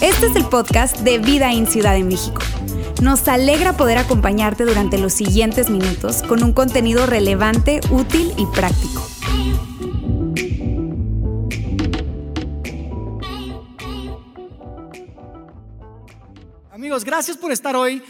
Este es el podcast de Vida en Ciudad de México. Nos alegra poder acompañarte durante los siguientes minutos con un contenido relevante, útil y práctico. Amigos, gracias por estar hoy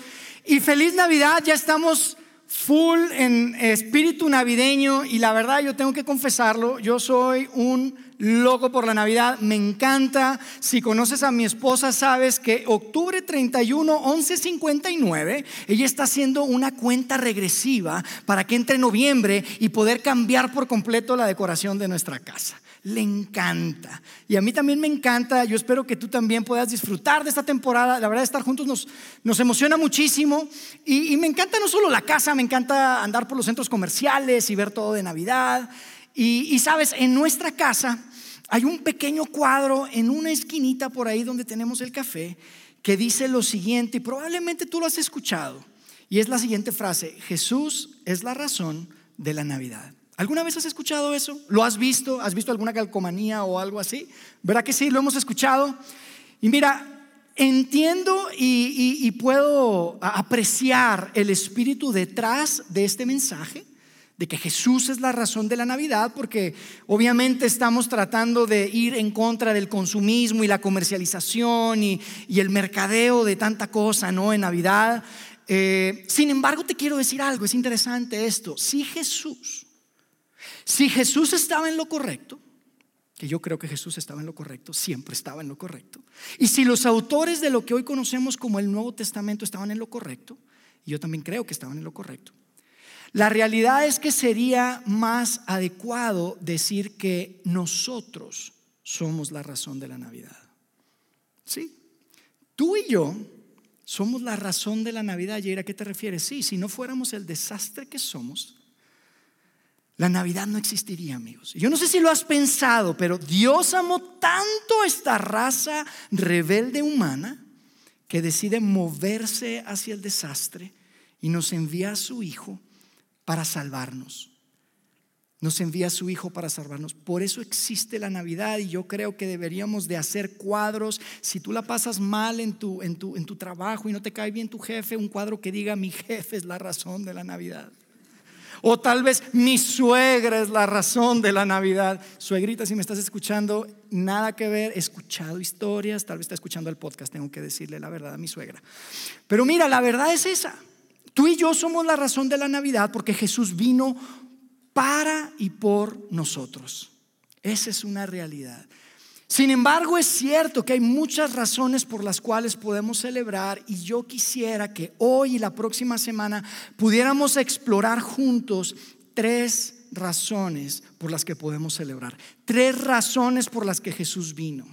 y feliz Navidad. Ya estamos full en espíritu navideño y la verdad yo tengo que confesarlo, yo soy un loco por la Navidad, me encanta. Si conoces a mi esposa, sabes que octubre 31, 11.59, ella está haciendo una cuenta regresiva para que entre noviembre y poder cambiar por completo la decoración de nuestra casa. Le encanta. Y a mí también me encanta. Yo espero que tú también puedas disfrutar de esta temporada. La verdad, estar juntos nos, nos emociona muchísimo. Y, y me encanta no solo la casa, me encanta andar por los centros comerciales y ver todo de Navidad. Y, sabes, en nuestra casa hay un pequeño cuadro en una esquinita por ahí donde tenemos el café que dice lo siguiente, y probablemente tú lo has escuchado, y es la siguiente frase, Jesús es la razón de la Navidad. ¿Alguna vez has escuchado eso? ¿Lo has visto? ¿Has visto alguna calcomanía o algo así? ¿Verdad que sí? Lo hemos escuchado. Y mira, entiendo y, puedo apreciar el espíritu detrás de este mensaje de que Jesús es la razón de la Navidad, porque obviamente estamos tratando de ir en contra del consumismo y la comercialización y, el mercadeo de tanta cosa, ¿no? En Navidad. Eh, sin embargo, te quiero decir algo, es interesante esto. Si Jesús, si Jesús estaba en lo correcto, que yo creo que Jesús estaba en lo correcto, siempre estaba en lo correcto. Y si los autores de lo que hoy conocemos como el Nuevo Testamento estaban en lo correcto, y yo también creo que estaban en lo correcto, la realidad es que sería más adecuado decir que nosotros somos la razón de la Navidad. Sí, tú y yo somos la razón de la Navidad. ¿Y a qué te refieres? Sí, si no fuéramos el desastre que somos, la Navidad no existiría, amigos. Yo no sé si lo has pensado, pero Dios amó tanto a esta raza rebelde humana que decide moverse hacia el desastre y nos envía a su Hijo para salvarnos. Nos envía a su Hijo para salvarnos. Por eso existe la Navidad y yo creo que deberíamos de hacer cuadros. Si tú la pasas mal en tu, en tu, en tu trabajo y no te cae bien tu jefe, un cuadro que diga mi jefe es la razón de la Navidad. O tal vez mi suegra es la razón de la Navidad. Suegrita, si me estás escuchando, nada que ver, he escuchado historias, tal vez está escuchando el podcast, tengo que decirle la verdad a mi suegra. Pero mira, la verdad es esa. Tú y yo somos la razón de la Navidad porque Jesús vino para y por nosotros. Esa es una realidad. Sin embargo, es cierto que hay muchas razones por las cuales podemos celebrar y yo quisiera que hoy y la próxima semana pudiéramos explorar juntos tres razones por las que podemos celebrar. Tres razones por las que Jesús vino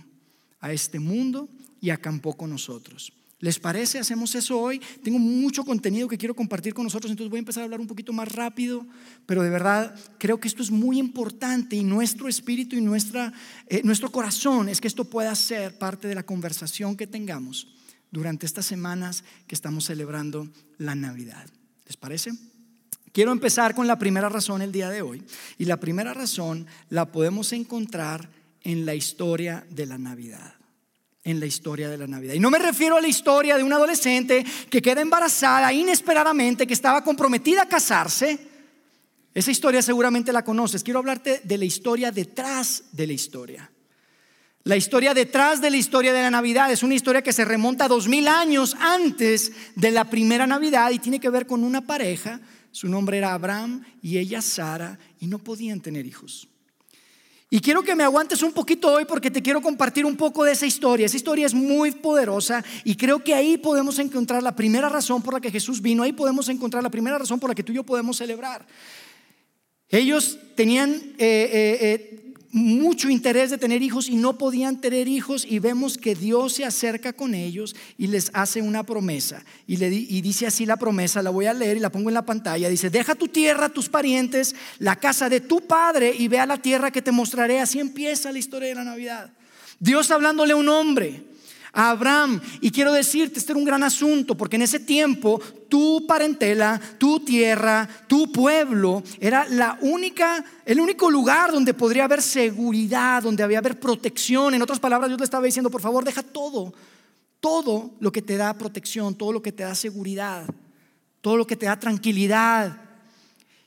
a este mundo y acampó con nosotros. ¿Les parece? Hacemos eso hoy. Tengo mucho contenido que quiero compartir con nosotros, entonces voy a empezar a hablar un poquito más rápido, pero de verdad creo que esto es muy importante y nuestro espíritu y nuestra, eh, nuestro corazón es que esto pueda ser parte de la conversación que tengamos durante estas semanas que estamos celebrando la Navidad. ¿Les parece? Quiero empezar con la primera razón el día de hoy y la primera razón la podemos encontrar en la historia de la Navidad en la historia de la Navidad. Y no me refiero a la historia de una adolescente que queda embarazada inesperadamente, que estaba comprometida a casarse. Esa historia seguramente la conoces. Quiero hablarte de la historia detrás de la historia. La historia detrás de la historia de la Navidad es una historia que se remonta a dos mil años antes de la primera Navidad y tiene que ver con una pareja. Su nombre era Abraham y ella Sara y no podían tener hijos. Y quiero que me aguantes un poquito hoy porque te quiero compartir un poco de esa historia. Esa historia es muy poderosa y creo que ahí podemos encontrar la primera razón por la que Jesús vino. Ahí podemos encontrar la primera razón por la que tú y yo podemos celebrar. Ellos tenían eh, eh, eh, mucho interés de tener hijos y no podían tener hijos y vemos que Dios se acerca con ellos y les hace una promesa. Y, le, y dice así la promesa, la voy a leer y la pongo en la pantalla. Dice, deja tu tierra, tus parientes, la casa de tu padre y ve a la tierra que te mostraré. Así empieza la historia de la Navidad. Dios hablándole a un hombre Abraham. Y quiero decirte, este era un gran asunto, porque en ese tiempo tu parentela, tu tierra, tu pueblo era la única, el único lugar donde podría haber seguridad, donde había haber protección. En otras palabras, Dios le estaba diciendo, por favor, deja todo, todo lo que te da protección, todo lo que te da seguridad, todo lo que te da tranquilidad.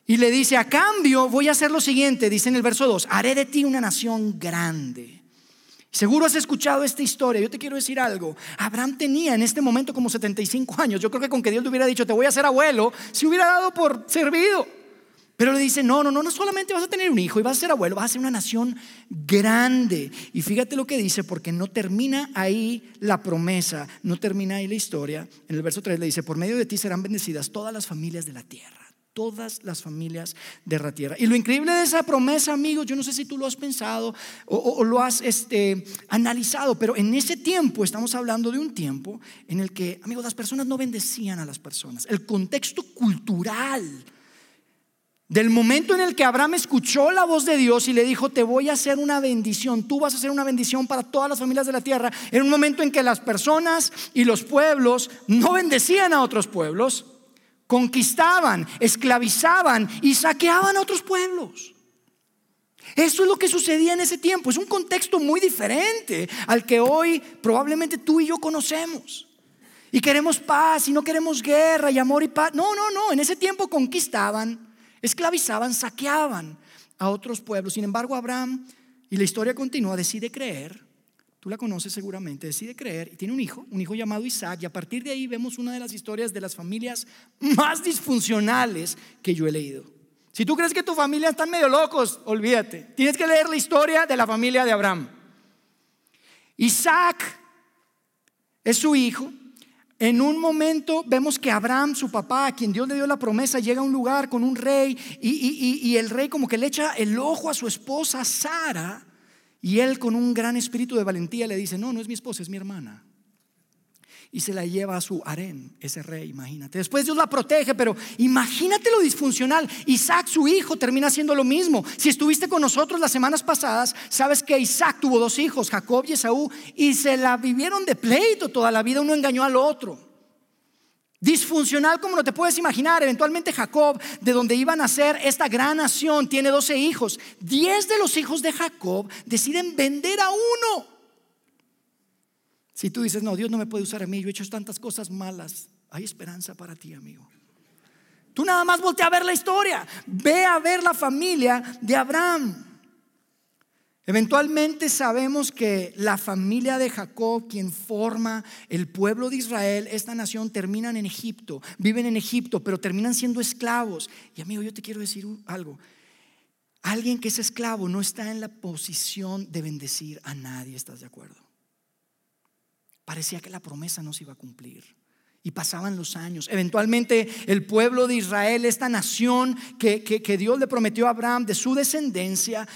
Y le dice, a cambio voy a hacer lo siguiente, dice en el verso 2, haré de ti una nación grande. Seguro has escuchado esta historia. Yo te quiero decir algo. Abraham tenía en este momento como 75 años. Yo creo que con que Dios le hubiera dicho, te voy a hacer abuelo, se hubiera dado por servido. Pero le dice, no, no, no, no solamente vas a tener un hijo y vas a ser abuelo, vas a ser una nación grande. Y fíjate lo que dice, porque no termina ahí la promesa, no termina ahí la historia. En el verso 3 le dice, por medio de ti serán bendecidas todas las familias de la tierra todas las familias de la tierra. Y lo increíble de esa promesa, amigos, yo no sé si tú lo has pensado o, lo has este, analizado, pero en ese tiempo estamos hablando de un tiempo en el que, amigos, las personas no bendecían a las personas. El contexto cultural del momento en el que Abraham escuchó la voz de Dios y le dijo, te voy a hacer una bendición, tú vas a hacer una bendición para todas las familias de la tierra, en un momento en que las personas y los pueblos no bendecían a otros pueblos, conquistaban, esclavizaban y saqueaban a otros pueblos. Eso es lo que sucedía en ese tiempo. Es un contexto muy diferente al que hoy probablemente tú y yo conocemos. Y queremos paz y no queremos guerra y amor y paz. No, no, no. En ese tiempo conquistaban, esclavizaban, saqueaban a otros pueblos. Sin embargo, Abraham, y la historia continúa, decide creer Tú la conoces seguramente, decide creer y tiene un hijo, un hijo llamado Isaac, y a partir de ahí vemos una de las historias de las familias más disfuncionales que yo he leído. Si tú crees que tu familia están medio locos, olvídate. Tienes que leer la historia de la familia de Abraham. Isaac es su hijo. En un momento vemos que Abraham, su papá, a quien Dios le dio la promesa, llega a un lugar con un rey y, y el rey como que le echa el ojo a su esposa Sara y él con un gran espíritu de valentía le dice, no, no es mi esposa, es mi hermana. Y se la lleva a su harén, ese rey, imagínate. Después Dios la protege, pero imagínate lo disfuncional. Isaac, su hijo, termina haciendo lo mismo. Si estuviste con nosotros las semanas pasadas, sabes que Isaac tuvo dos hijos, Jacob y Esaú, y se la vivieron de pleito toda la vida, uno engañó al otro. Disfuncional como no te puedes imaginar. Eventualmente Jacob, de donde iban a ser esta gran nación, tiene 12 hijos. Diez de los hijos de Jacob deciden vender a uno. Si tú dices, no, Dios no me puede usar a mí, yo he hecho tantas cosas malas, hay esperanza para ti, amigo. Tú nada más voltea a ver la historia. Ve a ver la familia de Abraham. Eventualmente sabemos que la familia de Jacob, quien forma el pueblo de Israel, esta nación, terminan en Egipto, viven en Egipto, pero terminan siendo esclavos. Y amigo, yo te quiero decir algo. Alguien que es esclavo no está en la posición de bendecir a nadie, ¿estás de acuerdo? Parecía que la promesa no se iba a cumplir. Y pasaban los años. Eventualmente el pueblo de Israel, esta nación que, que, Dios le prometió a Abraham, de su descendencia,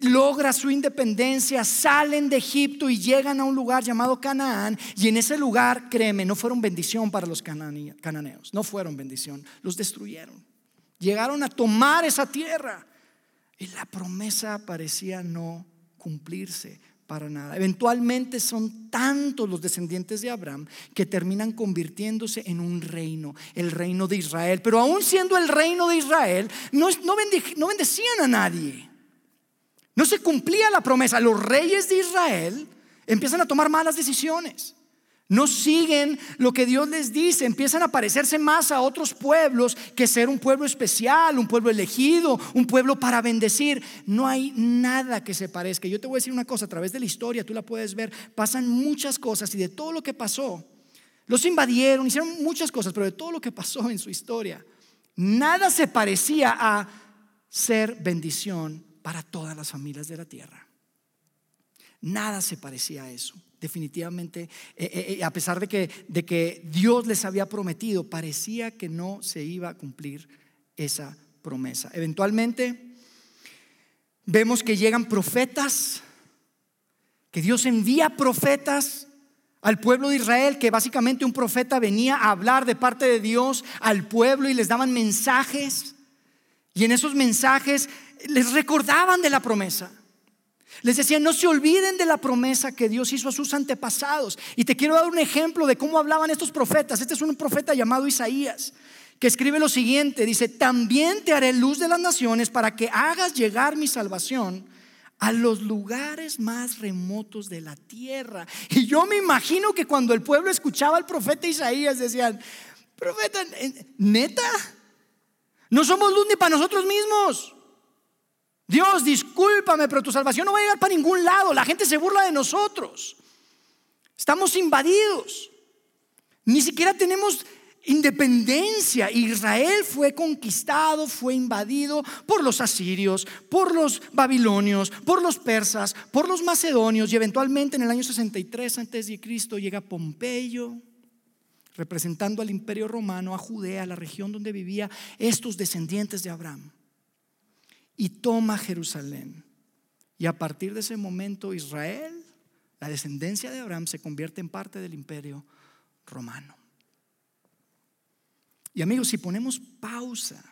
logra su independencia, salen de Egipto y llegan a un lugar llamado Canaán. Y en ese lugar, créeme, no fueron bendición para los cananeos, no fueron bendición, los destruyeron. Llegaron a tomar esa tierra y la promesa parecía no cumplirse para nada. Eventualmente son tantos los descendientes de Abraham que terminan convirtiéndose en un reino, el reino de Israel. Pero aún siendo el reino de Israel, no, no bendecían a nadie. No se cumplía la promesa. Los reyes de Israel empiezan a tomar malas decisiones. No siguen lo que Dios les dice, empiezan a parecerse más a otros pueblos que ser un pueblo especial, un pueblo elegido, un pueblo para bendecir. No hay nada que se parezca. Yo te voy a decir una cosa, a través de la historia tú la puedes ver, pasan muchas cosas y de todo lo que pasó, los invadieron, hicieron muchas cosas, pero de todo lo que pasó en su historia, nada se parecía a ser bendición para todas las familias de la tierra. Nada se parecía a eso. Definitivamente, eh, eh, eh, a pesar de que, de que Dios les había prometido, parecía que no se iba a cumplir esa promesa. Eventualmente, vemos que llegan profetas, que Dios envía profetas al pueblo de Israel, que básicamente un profeta venía a hablar de parte de Dios al pueblo y les daban mensajes. Y en esos mensajes les recordaban de la promesa. Les decía, no se olviden de la promesa que Dios hizo a sus antepasados. Y te quiero dar un ejemplo de cómo hablaban estos profetas. Este es un profeta llamado Isaías, que escribe lo siguiente. Dice, también te haré luz de las naciones para que hagas llegar mi salvación a los lugares más remotos de la tierra. Y yo me imagino que cuando el pueblo escuchaba al profeta Isaías decían, profeta, neta, no somos luz ni para nosotros mismos. Dios, discúlpame, pero tu salvación no va a llegar para ningún lado. La gente se burla de nosotros. Estamos invadidos. Ni siquiera tenemos independencia. Israel fue conquistado, fue invadido por los asirios, por los babilonios, por los persas, por los macedonios y eventualmente en el año 63 antes de Cristo llega Pompeyo representando al imperio romano, a Judea, la región donde vivía estos descendientes de Abraham y toma Jerusalén. Y a partir de ese momento Israel, la descendencia de Abraham, se convierte en parte del imperio romano. Y amigos, si ponemos pausa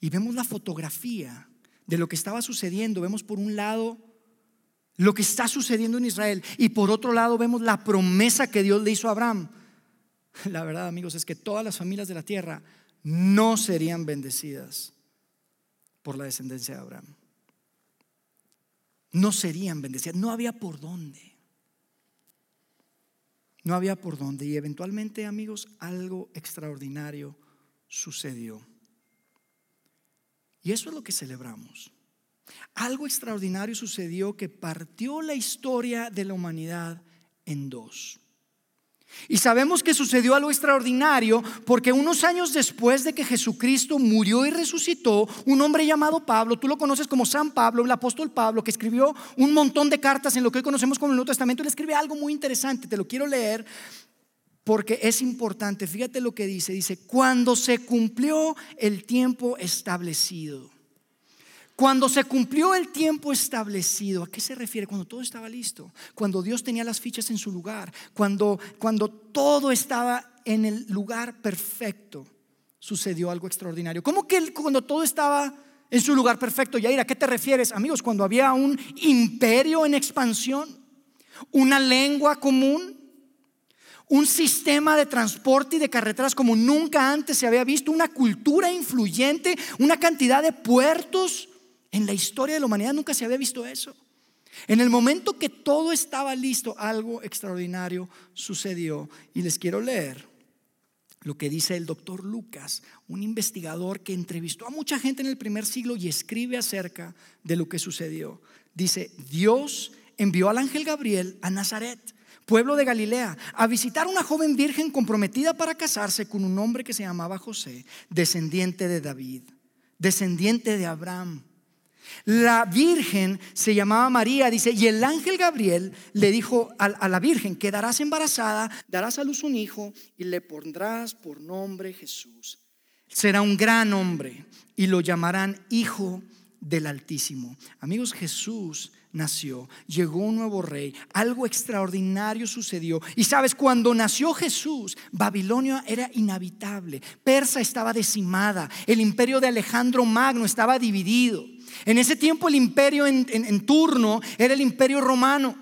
y vemos la fotografía de lo que estaba sucediendo, vemos por un lado lo que está sucediendo en Israel y por otro lado vemos la promesa que Dios le hizo a Abraham. La verdad, amigos, es que todas las familias de la tierra no serían bendecidas por la descendencia de Abraham. No serían bendecidas, no había por dónde. No había por dónde. Y eventualmente, amigos, algo extraordinario sucedió. Y eso es lo que celebramos. Algo extraordinario sucedió que partió la historia de la humanidad en dos. Y sabemos que sucedió algo extraordinario porque unos años después de que Jesucristo murió y resucitó, un hombre llamado Pablo, tú lo conoces como San Pablo, el apóstol Pablo, que escribió un montón de cartas en lo que hoy conocemos como el Nuevo Testamento, le escribe algo muy interesante, te lo quiero leer porque es importante. Fíjate lo que dice, dice, cuando se cumplió el tiempo establecido. Cuando se cumplió el tiempo establecido, ¿a qué se refiere? Cuando todo estaba listo, cuando Dios tenía las fichas en su lugar, cuando, cuando todo estaba en el lugar perfecto, sucedió algo extraordinario. ¿Cómo que cuando todo estaba en su lugar perfecto? Yair, ¿a qué te refieres? Amigos, cuando había un imperio en expansión, una lengua común, un sistema de transporte y de carreteras como nunca antes se había visto, una cultura influyente, una cantidad de puertos en la historia de la humanidad nunca se había visto eso. En el momento que todo estaba listo, algo extraordinario sucedió. Y les quiero leer lo que dice el doctor Lucas, un investigador que entrevistó a mucha gente en el primer siglo y escribe acerca de lo que sucedió. Dice, Dios envió al ángel Gabriel a Nazaret, pueblo de Galilea, a visitar a una joven virgen comprometida para casarse con un hombre que se llamaba José, descendiente de David, descendiente de Abraham. La virgen se llamaba María, dice, y el ángel Gabriel le dijo a, la virgen, quedarás embarazada, darás a luz un hijo y le pondrás por nombre Jesús. Será un gran hombre y lo llamarán Hijo del Altísimo. Amigos, Jesús nació, llegó un nuevo rey, algo extraordinario sucedió. Y sabes, cuando nació Jesús, Babilonia era inhabitable, Persa estaba decimada, el imperio de Alejandro Magno estaba dividido. En ese tiempo el imperio en, turno era el imperio romano.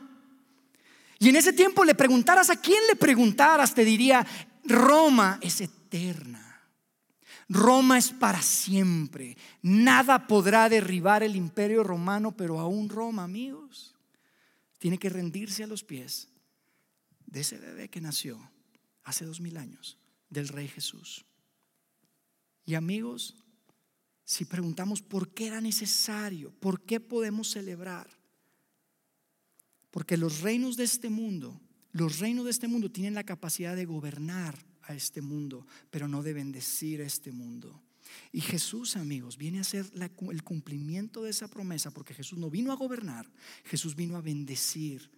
Y en ese tiempo le preguntaras a quién le preguntaras, te diría, Roma es eterna. Roma es para siempre. Nada podrá derribar el imperio romano, pero aún Roma, amigos, tiene que rendirse a los pies de ese bebé que nació hace dos mil años, del Rey Jesús. Y amigos, si preguntamos por qué era necesario, por qué podemos celebrar. Porque los reinos de este mundo, los reinos de este mundo tienen la capacidad de gobernar a este mundo, pero no de bendecir a este mundo. Y Jesús, amigos, viene a ser el cumplimiento de esa promesa, porque Jesús no vino a gobernar, Jesús vino a bendecir,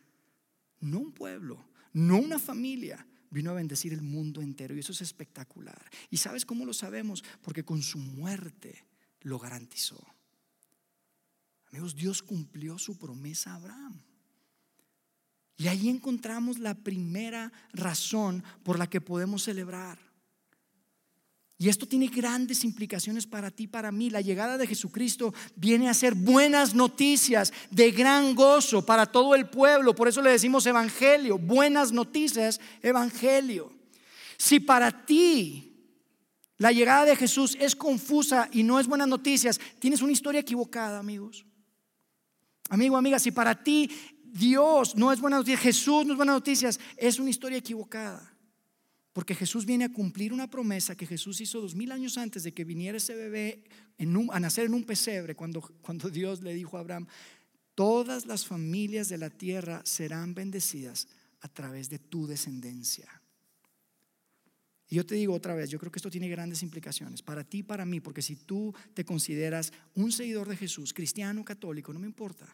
no un pueblo, no una familia, vino a bendecir el mundo entero. Y eso es espectacular. ¿Y sabes cómo lo sabemos? Porque con su muerte lo garantizó. Amigos, Dios cumplió su promesa a Abraham. Y ahí encontramos la primera razón por la que podemos celebrar. Y esto tiene grandes implicaciones para ti, para mí. La llegada de Jesucristo viene a ser buenas noticias de gran gozo para todo el pueblo. Por eso le decimos evangelio, buenas noticias, evangelio. Si para ti la llegada de Jesús es confusa y no es buenas noticias, tienes una historia equivocada, amigos. Amigo, amiga, si para ti Dios no es buena noticia, Jesús no es buena noticias, es una historia equivocada. Porque Jesús viene a cumplir una promesa que Jesús hizo dos mil años antes de que viniera ese bebé a nacer en un pesebre, cuando, cuando Dios le dijo a Abraham, todas las familias de la tierra serán bendecidas a través de tu descendencia. Y yo te digo otra vez, yo creo que esto tiene grandes implicaciones para ti y para mí, porque si tú te consideras un seguidor de Jesús, cristiano, católico, no me importa,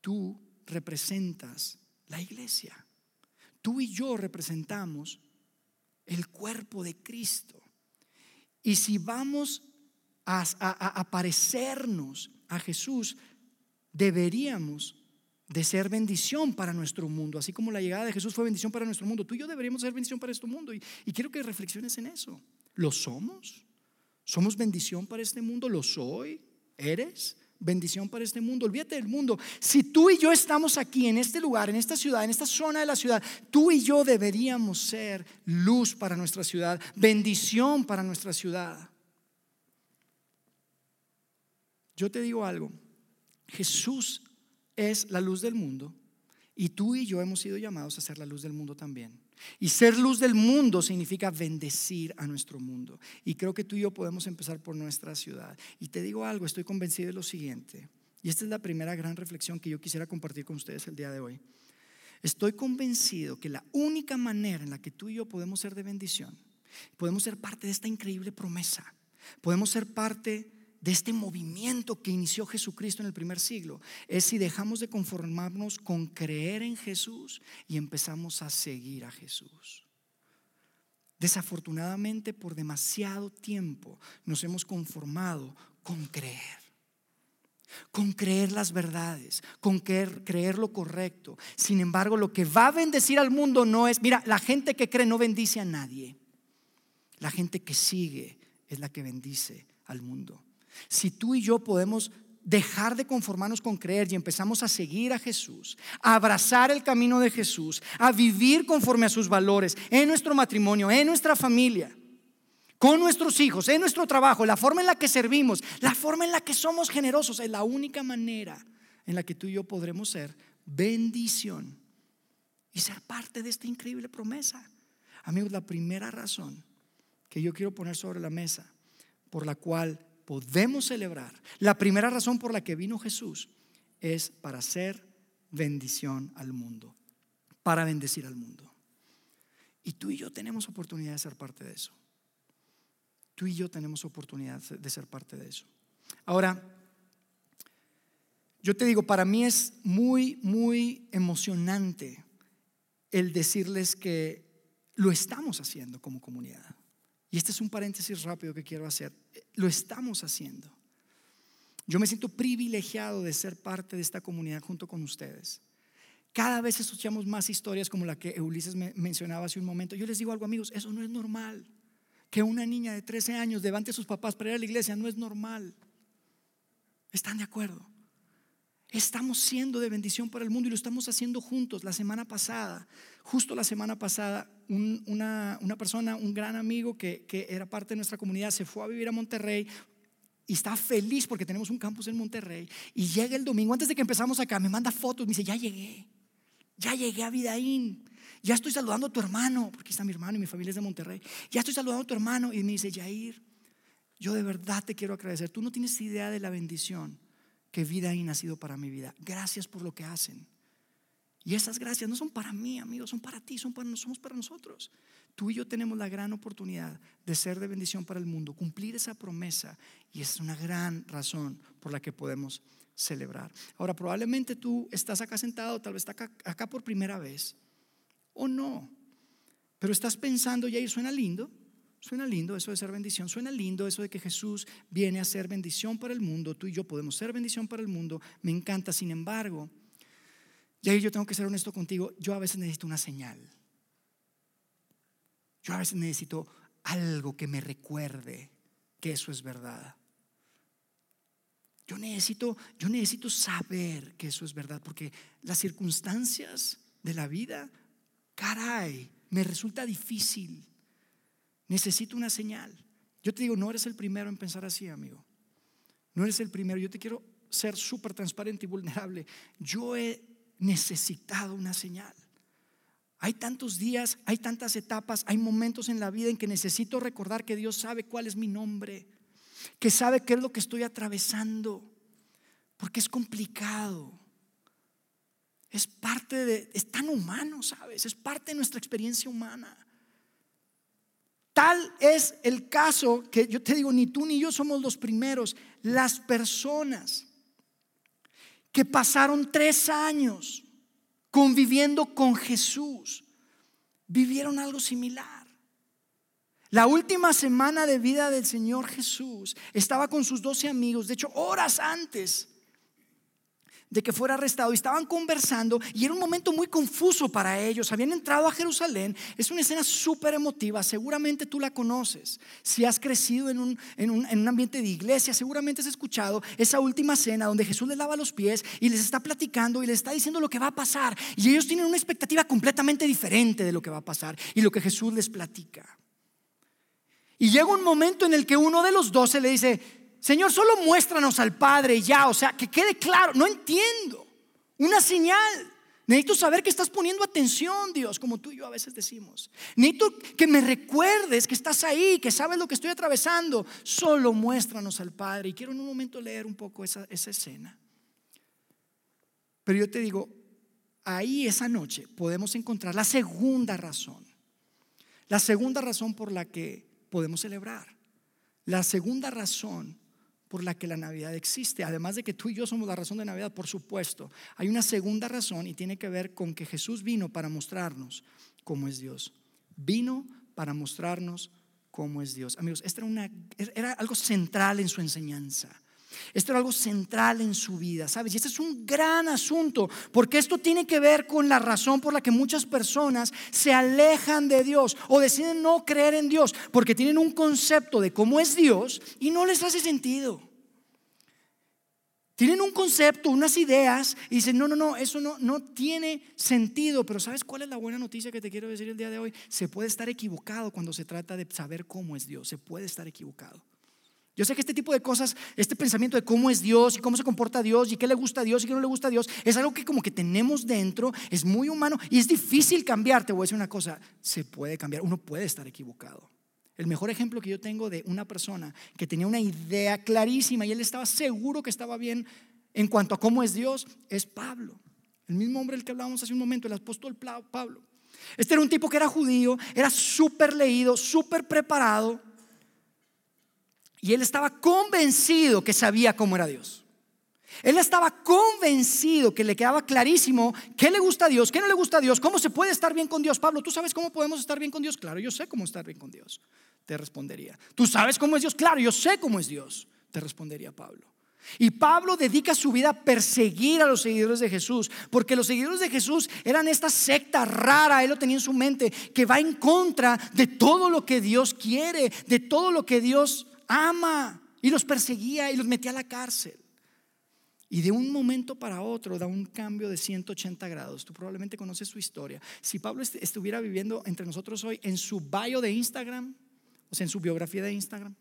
tú representas la iglesia. Tú y yo representamos el cuerpo de Cristo. Y si vamos a, a, parecernos a Jesús, deberíamos de ser bendición para nuestro mundo, así como la llegada de Jesús fue bendición para nuestro mundo. Tú y yo deberíamos ser bendición para este mundo. Y, y quiero que reflexiones en eso. ¿Lo somos? ¿Somos bendición para este mundo? ¿Lo soy? ¿Eres? bendición para este mundo. Olvídate del mundo. Si tú y yo estamos aquí, en este lugar, en esta ciudad, en esta zona de la ciudad, tú y yo deberíamos ser luz para nuestra ciudad, bendición para nuestra ciudad. Yo te digo algo, Jesús es la luz del mundo y tú y yo hemos sido llamados a ser la luz del mundo también. Y ser luz del mundo significa bendecir a nuestro mundo. Y creo que tú y yo podemos empezar por nuestra ciudad. Y te digo algo, estoy convencido de lo siguiente. Y esta es la primera gran reflexión que yo quisiera compartir con ustedes el día de hoy. Estoy convencido que la única manera en la que tú y yo podemos ser de bendición, podemos ser parte de esta increíble promesa, podemos ser parte de este movimiento que inició Jesucristo en el primer siglo es si dejamos de conformarnos con creer en Jesús y empezamos a seguir a Jesús. Desafortunadamente por demasiado tiempo nos hemos conformado con creer, con creer las verdades, con creer, lo correcto. Sin embargo, lo que va a bendecir al mundo no es, mira, la gente que cree no bendice a nadie. La gente que sigue es la que bendice al mundo. Si tú y yo podemos dejar de conformarnos con creer y empezamos a seguir a Jesús, a abrazar el camino de Jesús, a vivir conforme a sus valores en nuestro matrimonio, en nuestra familia, con nuestros hijos, en nuestro trabajo, la forma en la que servimos, la forma en la que somos generosos, es la única manera en la que tú y yo podremos ser bendición y ser parte de esta increíble promesa. Amigos, la primera razón que yo quiero poner sobre la mesa por la cual podemos celebrar, la primera razón por la que vino Jesús es para hacer bendición al mundo, para bendecir al mundo. Y tú y yo tenemos oportunidad de ser parte de eso. Tú y yo tenemos oportunidad de ser parte de eso. Ahora, yo te digo, para mí es muy, muy emocionante el decirles que lo estamos haciendo como comunidad. Y este es un paréntesis rápido que quiero hacer. Lo estamos haciendo. Yo me siento privilegiado de ser parte de esta comunidad junto con ustedes. Cada vez escuchamos más historias como la que Ulises mencionaba hace un momento. Yo les digo algo, amigos, eso no es normal. Que una niña de 13 años levante a sus papás para ir a la iglesia no es normal. ¿Están de acuerdo? Estamos siendo de bendición para el mundo y lo estamos haciendo juntos. La semana pasada, justo la semana pasada, una, persona, un gran amigo que, que era parte de nuestra comunidad, se fue a vivir a Monterrey y está feliz porque tenemos un campus en Monterrey. Y llega el domingo, antes de que empezamos acá, me manda fotos, me dice, ya llegué, ya llegué a Vidaín, ya estoy saludando a tu hermano, porque está mi hermano y mi familia es de Monterrey, ya estoy saludando a tu hermano y me dice, Jair, yo de verdad te quiero agradecer, tú no tienes idea de la bendición que vida ha nacido para mi vida. Gracias por lo que hacen. Y esas gracias no son para mí, amigos, son para ti, son para, nosotros. Tú y yo tenemos la gran oportunidad de ser de bendición para el mundo, cumplir esa promesa y es una gran razón por la que podemos celebrar. Ahora, probablemente tú estás acá sentado, tal vez acá, acá por primera vez o no, pero estás pensando, y ahí suena lindo, Suena lindo eso de ser bendición, suena lindo eso de que Jesús viene a ser bendición para el mundo, tú y yo podemos ser bendición para el mundo, me encanta, sin embargo, y ahí yo tengo que ser honesto contigo, yo a veces necesito una señal, yo a veces necesito algo que me recuerde que eso es verdad. Yo necesito, yo necesito saber que eso es verdad, porque las circunstancias de la vida, caray, me resulta difícil. Necesito una señal. Yo te digo, no eres el primero en pensar así, amigo. No eres el primero. Yo te quiero ser súper transparente y vulnerable. Yo he necesitado una señal. Hay tantos días, hay tantas etapas, hay momentos en la vida en que necesito recordar que Dios sabe cuál es mi nombre, que sabe qué es lo que estoy atravesando, porque es complicado. Es parte de, es tan humano, ¿sabes? Es parte de nuestra experiencia humana. Tal es el caso que yo te digo, ni tú ni yo somos los primeros. Las personas que pasaron tres años conviviendo con Jesús, vivieron algo similar. La última semana de vida del Señor Jesús estaba con sus doce amigos, de hecho horas antes de que fuera arrestado y estaban conversando y era un momento muy confuso para ellos. Habían entrado a Jerusalén. Es una escena súper emotiva, seguramente tú la conoces. Si has crecido en un, en, un, en un, ambiente de iglesia, seguramente has escuchado esa última cena donde Jesús les lava los pies y les está platicando y les está diciendo lo que va a pasar. Y ellos tienen una expectativa completamente diferente de lo que va a pasar y lo que Jesús les platica. Y llega un momento en el que uno de los doce le dice, Señor, solo muéstranos al Padre ya, o sea, que quede claro, no entiendo. Una señal. Necesito saber que estás poniendo atención, Dios, como tú y yo a veces decimos. Necesito que me recuerdes que estás ahí, que sabes lo que estoy atravesando. Solo muéstranos al Padre. Y quiero en un momento leer un poco esa, esa escena. Pero yo te digo, ahí esa noche podemos encontrar la segunda razón. La segunda razón por la que podemos celebrar. La segunda razón por la que la Navidad existe. Además de que tú y yo somos la razón de Navidad, por supuesto. Hay una segunda razón y tiene que ver con que Jesús vino para mostrarnos cómo es Dios. Vino para mostrarnos cómo es Dios. Amigos, esto era, una, era algo central en su enseñanza. Esto era algo central en su vida, ¿sabes? Y este es un gran asunto, porque esto tiene que ver con la razón por la que muchas personas se alejan de Dios o deciden no creer en Dios, porque tienen un concepto de cómo es Dios y no les hace sentido. Tienen un concepto, unas ideas y dicen, no, no, no, eso no, no tiene sentido. Pero ¿sabes cuál es la buena noticia que te quiero decir el día de hoy? Se puede estar equivocado cuando se trata de saber cómo es Dios. Se puede estar equivocado. Yo sé que este tipo de cosas, este pensamiento de cómo es Dios y cómo se comporta Dios y qué le gusta a Dios y qué no le gusta a Dios, es algo que como que tenemos dentro, es muy humano y es difícil cambiar. Te voy a decir una cosa, se puede cambiar, uno puede estar equivocado. El mejor ejemplo que yo tengo de una persona que tenía una idea clarísima y él estaba seguro que estaba bien en cuanto a cómo es Dios es Pablo. El mismo hombre del que hablábamos hace un momento, el apóstol Pablo. Este era un tipo que era judío, era súper leído, súper preparado y él estaba convencido que sabía cómo era Dios. Él estaba convencido que le quedaba clarísimo qué le gusta a Dios, qué no le gusta a Dios, cómo se puede estar bien con Dios. Pablo, ¿tú sabes cómo podemos estar bien con Dios? Claro, yo sé cómo estar bien con Dios. Te respondería. ¿Tú sabes cómo es Dios? Claro, yo sé cómo es Dios. Te respondería Pablo. Y Pablo dedica su vida a perseguir a los seguidores de Jesús, porque los seguidores de Jesús eran esta secta rara, él lo tenía en su mente, que va en contra de todo lo que Dios quiere, de todo lo que Dios ama. Y los perseguía y los metía a la cárcel. Y de un momento para otro da un cambio de 180 grados. Tú probablemente conoces su historia. Si Pablo estuviera viviendo entre nosotros hoy en su bio de Instagram, o sea, en su biografía de Instagram,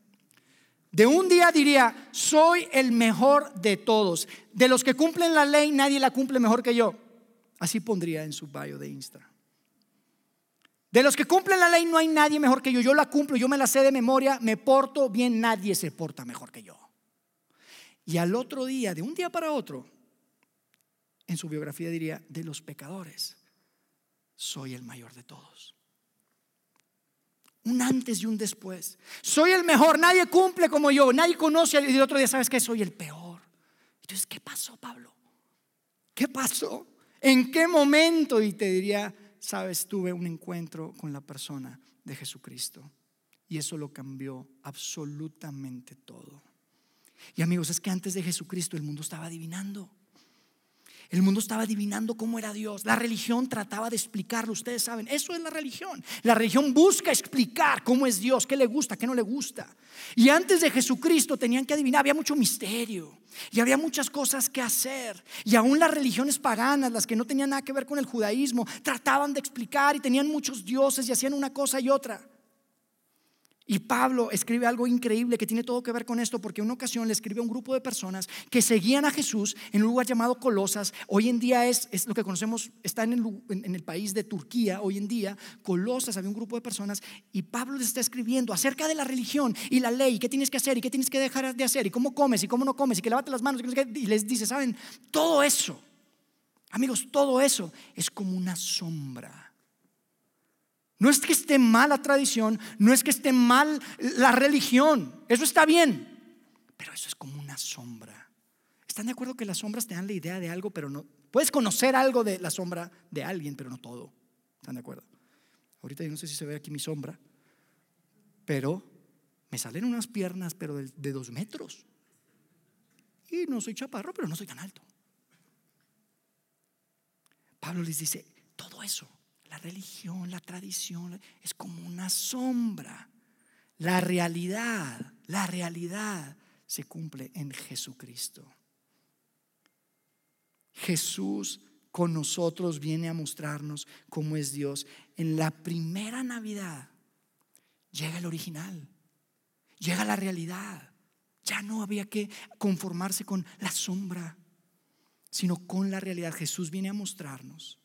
de un día diría, soy el mejor de todos. De los que cumplen la ley, nadie la cumple mejor que yo. Así pondría en su bio de Instagram. De los que cumplen la ley no hay nadie mejor que yo. Yo la cumplo, yo me la sé de memoria, me porto bien, nadie se porta mejor que yo. Y al otro día, de un día para otro, en su biografía diría, de los pecadores, soy el mayor de todos. Un antes y un después. Soy el mejor, nadie cumple como yo, nadie conoce. Y el otro día, ¿sabes qué? Soy el peor. Entonces, ¿qué pasó, Pablo? ¿Qué pasó? ¿En qué momento? Y te diría, sabes, tuve un encuentro con la persona de Jesucristo y eso lo cambió absolutamente todo. Y amigos, es que antes de Jesucristo el mundo estaba adivinando. El mundo estaba adivinando cómo era Dios. La religión trataba de explicarlo. Ustedes saben, eso es la religión. La religión busca explicar cómo es Dios, qué le gusta, qué no le gusta. Y antes de Jesucristo tenían que adivinar, había mucho misterio y había muchas cosas que hacer. Y aún las religiones paganas, las que no tenían nada que ver con el judaísmo, trataban de explicar y tenían muchos dioses y hacían una cosa y otra. Y Pablo escribe algo increíble que tiene todo que ver con esto, porque una ocasión le escribe a un grupo de personas que seguían a Jesús en un lugar llamado Colosas. Hoy en día es, lo que conocemos, está en el, en el, país de Turquía, hoy en día. Colosas había un grupo de personas y Pablo les está escribiendo acerca de la religión y la ley, qué tienes que hacer y qué tienes que dejar de hacer, y cómo comes y cómo no comes, y que lavate las manos. Y les dice, ¿saben? Todo eso, amigos, todo eso es como una sombra no es que esté mal la tradición, no es que esté mal la religión, eso está bien, pero eso es como una sombra. ¿Están de acuerdo que las sombras te dan la idea de algo, pero no? Puedes conocer algo de la sombra de alguien, pero no todo. ¿Están de acuerdo? Ahorita yo no sé si se ve aquí mi sombra, pero me salen unas piernas, pero de, de dos metros. Y no soy chaparro, pero no soy tan alto. Pablo les dice, todo eso la religión, la tradición, es como una sombra. La realidad, la realidad se cumple en Jesucristo. Jesús con nosotros viene a mostrarnos cómo es Dios. En la primera Navidad llega el original, llega la realidad. Ya no había que conformarse con la sombra, sino con la realidad. Jesús viene a mostrarnos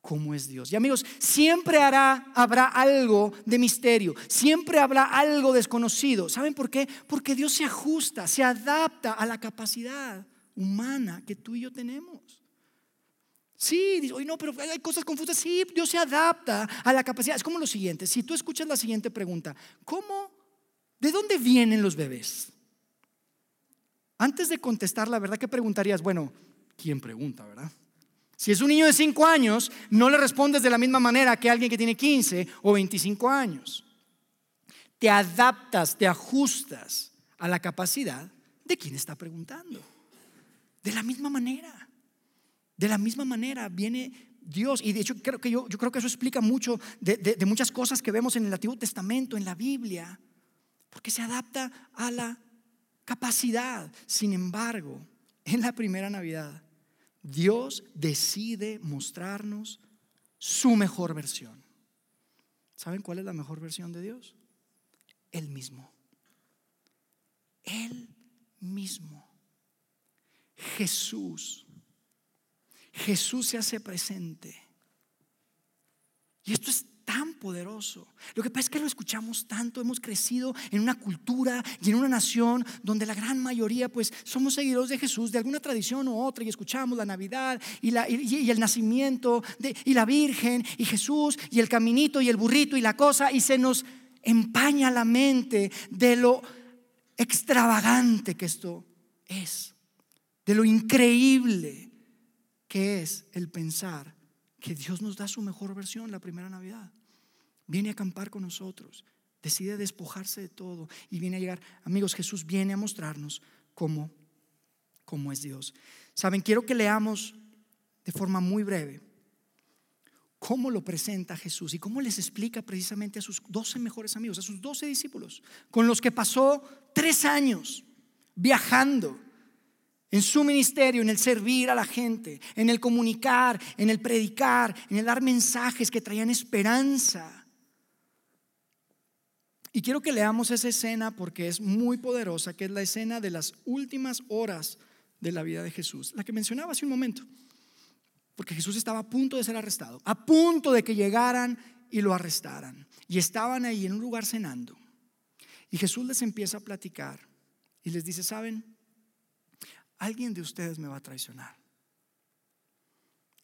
cómo es Dios. Y amigos, siempre hará, habrá algo de misterio, siempre habrá algo desconocido. ¿Saben por qué? Porque Dios se ajusta, se adapta a la capacidad humana que tú y yo tenemos. Sí, dice, no, pero hay cosas confusas. Sí, Dios se adapta a la capacidad. Es como lo siguiente, si tú escuchas la siguiente pregunta, ¿cómo, de dónde vienen los bebés? Antes de contestar la verdad, ¿qué preguntarías? Bueno, ¿quién pregunta, verdad? Si es un niño de 5 años, no le respondes de la misma manera que alguien que tiene 15 o 25 años. Te adaptas, te ajustas a la capacidad de quien está preguntando. De la misma manera. De la misma manera viene Dios. Y de hecho creo que yo, yo creo que eso explica mucho de, de muchas cosas que vemos en el Antiguo Testamento, en la Biblia. Porque se adapta a la capacidad. Sin embargo, en la primera Navidad Dios decide mostrarnos su mejor versión. ¿Saben cuál es la mejor versión de Dios? Él mismo. Él mismo. Jesús. Jesús se hace presente. Y esto es tan poderoso. Lo que pasa es que lo escuchamos tanto, hemos crecido en una cultura y en una nación donde la gran mayoría pues somos seguidores de Jesús, de alguna tradición u otra, y escuchamos la Navidad y, la, y, el nacimiento y la Virgen y Jesús y el caminito y el burrito y la cosa, y se nos empaña la mente de lo extravagante que esto es, de lo increíble que es el pensar que Dios nos da su mejor versión la primera Navidad viene a acampar con nosotros, decide despojarse de todo y viene a llegar. Amigos, Jesús viene a mostrarnos cómo, cómo es Dios. Saben, quiero que leamos de forma muy breve cómo lo presenta Jesús y cómo les explica precisamente a sus doce mejores amigos, a sus doce discípulos, con los que pasó tres años viajando en su ministerio, en el servir a la gente, en el comunicar, en el predicar, en el dar mensajes que traían esperanza y quiero que leamos esa escena porque es muy poderosa, que es la escena de las últimas horas de la vida de Jesús, la que mencionaba hace un momento. Porque Jesús estaba a punto de ser arrestado, a punto de que llegaran y lo arrestaran. Y estaban ahí en un lugar cenando. Y Jesús les empieza a platicar y les dice, ¿saben? Alguien de ustedes me va a traicionar.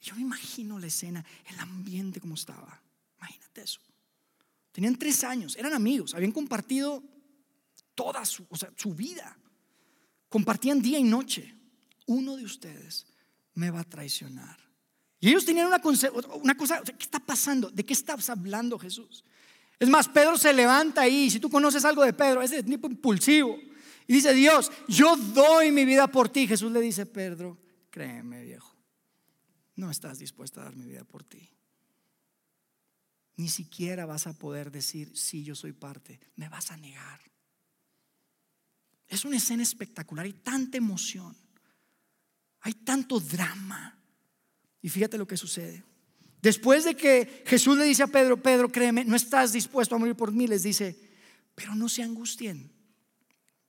Yo me imagino la escena, el ambiente como estaba. Imagínate eso. Tenían tres años, eran amigos, habían compartido toda su, vida. Compartían día y noche. Uno de ustedes me va a traicionar. Y ellos tenían una, cosa, ¿qué está pasando? ¿De qué estás hablando Jesús? Es más, Pedro se levanta ahí, si tú conoces algo de Pedro, es de tipo impulsivo. Y dice, Dios, yo doy mi vida por ti. Jesús le dice, Pedro, créeme viejo, no estás dispuesta a dar mi vida por ti. Ni siquiera vas a poder decir, sí, yo soy parte. Me vas a negar. Es una escena espectacular, hay tanta emoción, hay tanto drama. Y fíjate lo que sucede. Después de que Jesús le dice a Pedro, Pedro, créeme, no estás dispuesto a morir por mí, les dice, pero no se angustien.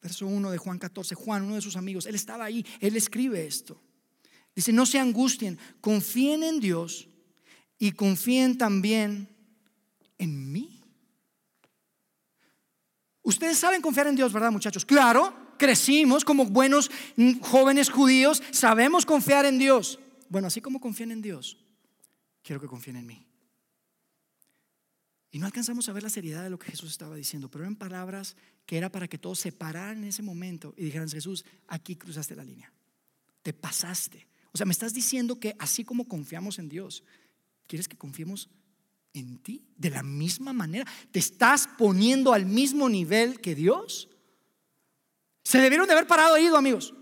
Verso 1 de Juan 14, Juan, uno de sus amigos, él estaba ahí, él escribe esto. Dice, no se angustien, confíen en Dios y confíen también en mí. Ustedes saben confiar en Dios, ¿verdad, muchachos? Claro, crecimos como buenos jóvenes judíos, sabemos confiar en Dios. Bueno, así como confían en Dios, quiero que confíen en mí. Y no alcanzamos a ver la seriedad de lo que Jesús estaba diciendo, pero eran palabras que era para que todos se pararan en ese momento y dijeran, Jesús, aquí cruzaste la línea, te pasaste. O sea, me estás diciendo que así como confiamos en Dios, ¿quieres que confiemos en ti? De la misma manera, ¿te estás poniendo al mismo nivel que Dios? Se debieron de haber parado ido, amigos.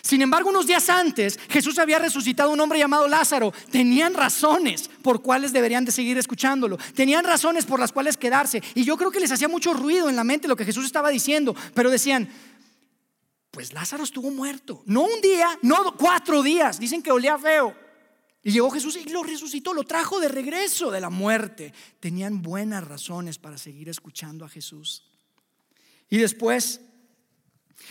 Sin embargo, unos días antes, Jesús había resucitado a un hombre llamado Lázaro. Tenían razones por cuales deberían de seguir escuchándolo. Tenían razones por las cuales quedarse. Y yo creo que les hacía mucho ruido en la mente lo que Jesús estaba diciendo. Pero decían, pues Lázaro estuvo muerto. No un día, no cuatro días. Dicen que olía feo. Y llegó Jesús y lo resucitó, lo trajo de regreso de la muerte. Tenían buenas razones para seguir escuchando a Jesús. Y después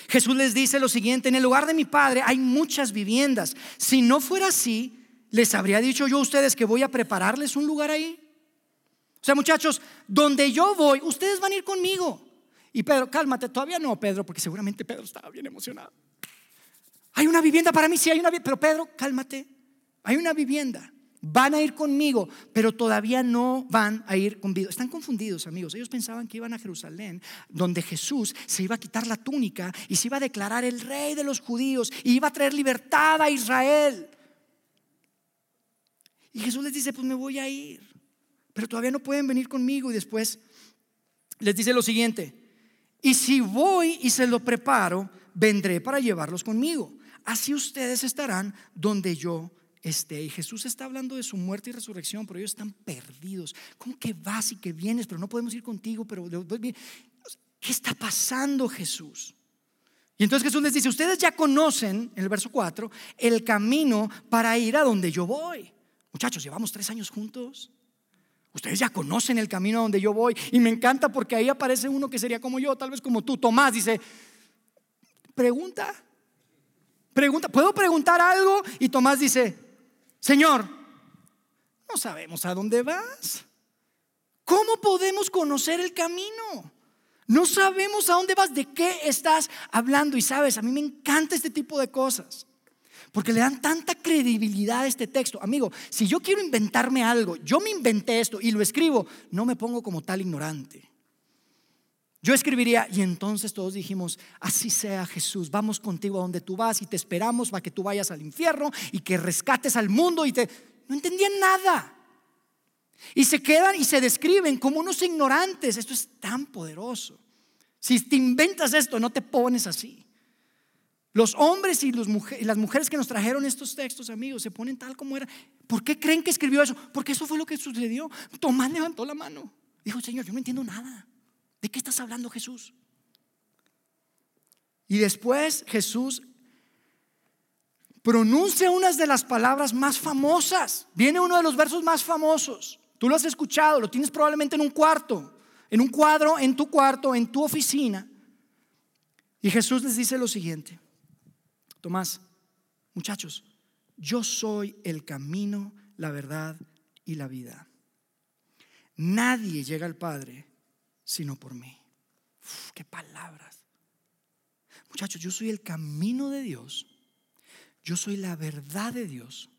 Jesús les dice lo siguiente, en el lugar de mi Padre hay muchas viviendas. Si no fuera así, les habría dicho yo a ustedes que voy a prepararles un lugar ahí. O sea, muchachos, donde yo voy, ustedes van a ir conmigo. Y Pedro, cálmate, todavía no, Pedro, porque seguramente Pedro estaba bien emocionado. Hay una vivienda para mí, sí hay una vivienda, pero Pedro, cálmate, hay una vivienda. Van a ir conmigo, pero todavía no van a ir conmigo. Están confundidos, amigos. Ellos pensaban que iban a Jerusalén, donde Jesús se iba a quitar la túnica y se iba a declarar el rey de los judíos y iba a traer libertad a Israel. Y Jesús les dice, pues me voy a ir, pero todavía no pueden venir conmigo. Y después les dice lo siguiente, y si voy y se lo preparo, vendré para llevarlos conmigo. Así ustedes estarán donde yo esté. Y Jesús está hablando de su muerte y resurrección, pero ellos están perdidos. ¿Cómo que vas y que vienes? Pero no podemos ir contigo, pero ¿qué está pasando Jesús? Y entonces Jesús les dice, ustedes ya conocen, en el verso 4, el camino para ir a donde yo voy. Muchachos, llevamos tres años juntos. Ustedes ya conocen el camino a donde yo voy. Y me encanta porque ahí aparece uno que sería como yo, tal vez como tú. Tomás dice, pregunta, pregunta, ¿puedo preguntar algo? Y Tomás dice, Señor, no sabemos a dónde vas. ¿Cómo podemos conocer el camino? No sabemos a dónde vas, de qué estás hablando. Y sabes, a mí me encanta este tipo de cosas. Porque le dan tanta credibilidad a este texto. Amigo, si yo quiero inventarme algo, yo me inventé esto y lo escribo, no me pongo como tal ignorante. Yo escribiría, y entonces todos dijimos, así sea Jesús, vamos contigo a donde tú vas y te esperamos para que tú vayas al infierno y que rescates al mundo y te... No entendían nada. Y se quedan y se describen como unos ignorantes. Esto es tan poderoso. Si te inventas esto, no te pones así. Los hombres y, las mujeres que nos trajeron estos textos, amigos, se ponen tal como era. ¿Por qué creen que escribió eso? Porque eso fue lo que sucedió. Tomás levantó la mano. Dijo, Señor, yo no entiendo nada. ¿De qué estás hablando, Jesús? Y después Jesús pronuncia unas de las palabras más famosas. Viene uno de los versos más famosos. Tú lo has escuchado, lo tienes probablemente en un cuarto, en un cuadro, en tu cuarto, en tu oficina. Y Jesús les dice lo siguiente. Tomás, muchachos, yo soy el camino, la verdad y la vida. Nadie llega al Padre sino por mí. qué palabras. Muchachos, yo soy el camino de Dios. Yo soy la verdad de Dios.